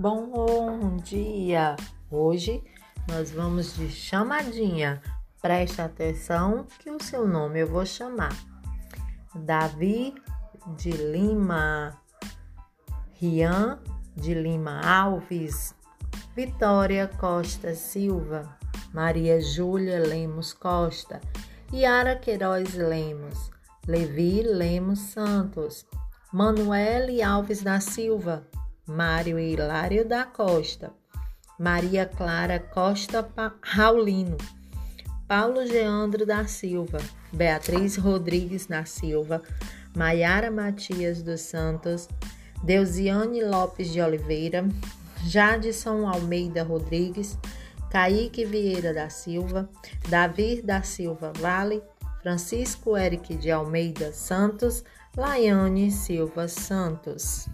Bom dia! Hoje nós vamos de chamadinha. Preste atenção que o seu nome eu vou chamar. Davi de Lima, Rian de Lima Alves, Vitória Costa Silva, Maria Júlia Lemos Costa, Yara Queiroz Lemos, Levi Lemos Santos, Manuele Alves da Silva, Mário Hilário da Costa, Maria Clara Costa Raulino, Paulo Geandro da Silva, Beatriz Rodrigues da Silva, Maiara Matias dos Santos, Deusiane Lopes de Oliveira, Jadson Almeida Rodrigues, Kaique Vieira da Silva, Davi da Silva Vale, Francisco Eric de Almeida Santos, Laiane Silva Santos.